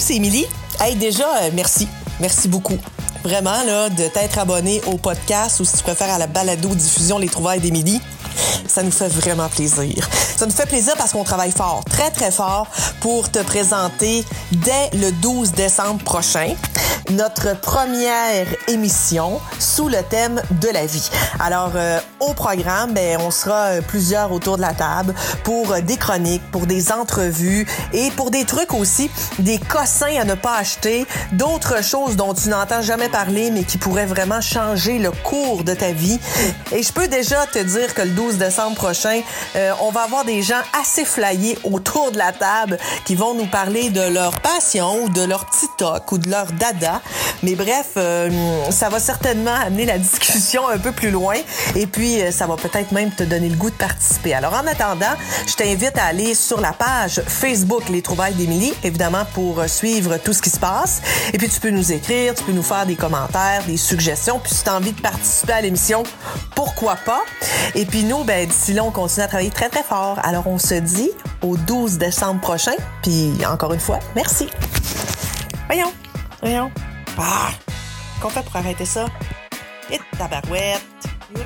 c'est Émilie? Hey, déjà, euh, merci. Merci beaucoup. Vraiment, là, de t'être abonné au podcast ou si tu préfères à la balado-diffusion Les Trouvailles d'Émilie. Ça nous fait vraiment plaisir. Ça nous fait plaisir parce qu'on travaille fort, très, très fort pour te présenter dès le 12 décembre prochain notre première émission sous le thème de la vie. Alors, euh, au programme, ben, on sera euh, plusieurs autour de la table pour euh, des chroniques, pour des entrevues et pour des trucs aussi, des cossins à ne pas acheter, d'autres choses dont tu n'entends jamais parler mais qui pourraient vraiment changer le cours de ta vie. Et je peux déjà te dire que le 12 décembre prochain, on va avoir des gens assez flyés autour de la table qui vont nous parler de leur passion ou de leur petit toc ou de leur dada mais bref, euh, ça va certainement amener la discussion un peu plus loin et puis euh, ça va peut-être même te donner le goût de participer. Alors en attendant, je t'invite à aller sur la page Facebook Les Trouvailles d'Émilie, évidemment pour euh, suivre tout ce qui se passe. Et puis tu peux nous écrire, tu peux nous faire des commentaires, des suggestions. Puis si tu as envie de participer à l'émission, pourquoi pas? Et puis nous, ben, d'ici là, on continue à travailler très très fort. Alors on se dit au 12 décembre prochain. Puis encore une fois, merci. Voyons, voyons. Ah! Qu'on fait pour arrêter ça? Et tabarouette! le